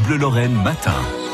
Bleu Lorraine matin.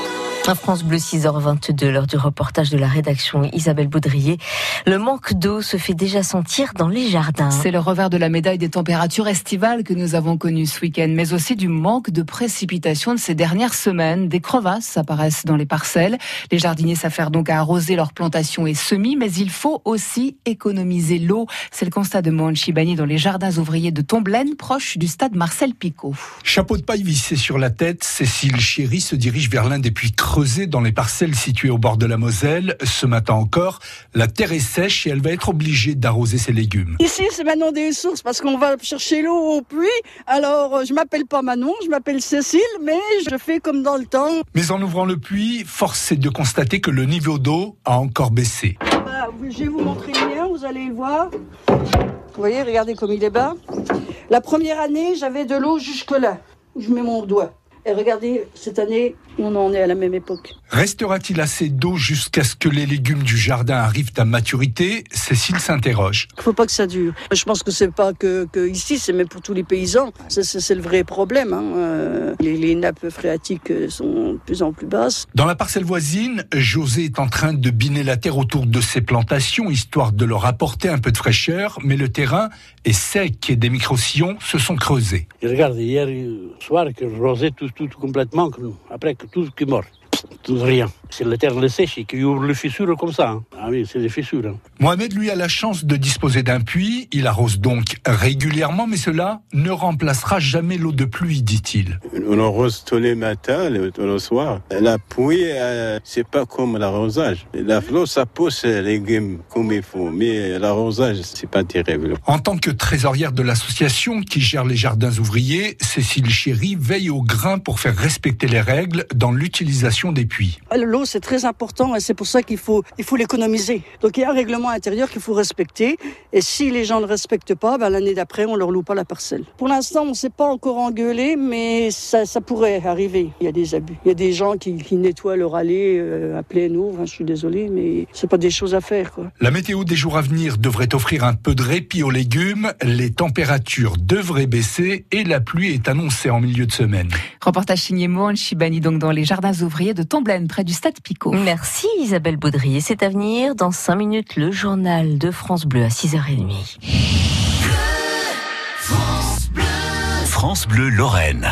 France Bleu 6h22, l'heure du reportage de la rédaction Isabelle Baudrier. Le manque d'eau se fait déjà sentir dans les jardins. C'est le revers de la médaille des températures estivales que nous avons connues ce week-end, mais aussi du manque de précipitations de ces dernières semaines. Des crevasses apparaissent dans les parcelles. Les jardiniers s'affairent donc à arroser leurs plantations et semis, mais il faut aussi économiser l'eau. C'est le constat de Mohan Chibani dans les jardins ouvriers de Tomblaine, proche du stade Marcel Picot. Chapeau de paille vissé sur la tête, Cécile Chéry se dirige vers l'un des puits creusée dans les parcelles situées au bord de la Moselle. Ce matin encore, la terre est sèche et elle va être obligée d'arroser ses légumes. Ici, c'est Manon des sources parce qu'on va chercher l'eau au puits. Alors, euh, je m'appelle pas Manon, je m'appelle Cécile, mais je fais comme dans le temps. Mais en ouvrant le puits, force est de constater que le niveau d'eau a encore baissé. Bah, je vais vous montrer le mien, vous allez le voir. Vous voyez, regardez comme il est bas. La première année, j'avais de l'eau jusque là, où je mets mon doigt. Et regardez, cette année, on en est à la même époque. Restera-t-il assez d'eau jusqu'à ce que les légumes du jardin arrivent à maturité? Cécile s'interroge. Il ne faut pas que ça dure. Je pense que c'est pas que, que ici, c'est même pour tous les paysans. C'est le vrai problème. Hein. Euh, les, les, nappes phréatiques sont de plus en plus basses. Dans la parcelle voisine, José est en train de biner la terre autour de ses plantations, histoire de leur apporter un peu de fraîcheur, mais le terrain est sec et des micro-sillons se sont creusés. Et regarde, hier soir, que je rosais tout complètement, après que tout qui est mort. Tout rien. C'est la terre sèche qui ouvre les fissures comme ça. Hein. Ah oui, c'est des fissures. Hein. Mohamed, lui, a la chance de disposer d'un puits. Il arrose donc régulièrement, mais cela ne remplacera jamais l'eau de pluie, dit-il. On arrose tous les matins, tous les soirs. La pluie, euh, c'est pas comme l'arrosage. La flot, ça pousse les légumes comme il faut, mais l'arrosage, c'est pas terrible. En tant que trésorière de l'association qui gère les jardins ouvriers, Cécile Chéry veille au grain pour faire respecter les règles dans l'utilisation des puits. L'eau, c'est très important et c'est pour ça qu'il faut, il faut l'économiser. Donc il y a un règlement intérieur qu'il faut respecter et si les gens ne le respectent pas, ben, l'année d'après, on leur loue pas la parcelle. Pour l'instant, on ne s'est pas encore engueulé, mais ça, ça, pourrait arriver. Il y a des abus. Il y a des gens qui, qui nettoient leur allée euh, à pleine eau. je suis désolé, mais c'est pas des choses à faire. Quoi. La météo des jours à venir devrait offrir un peu de répit aux légumes. Les températures devraient baisser et la pluie est annoncée en milieu de semaine. Reportage signé Mohan Chibani donc dans les jardins ouvriers de Tomblaine, près du stade Picot. Merci Isabelle Baudrier. C'est à venir dans 5 minutes le journal de France Bleu à 6h30. France Bleu, France Bleu Lorraine.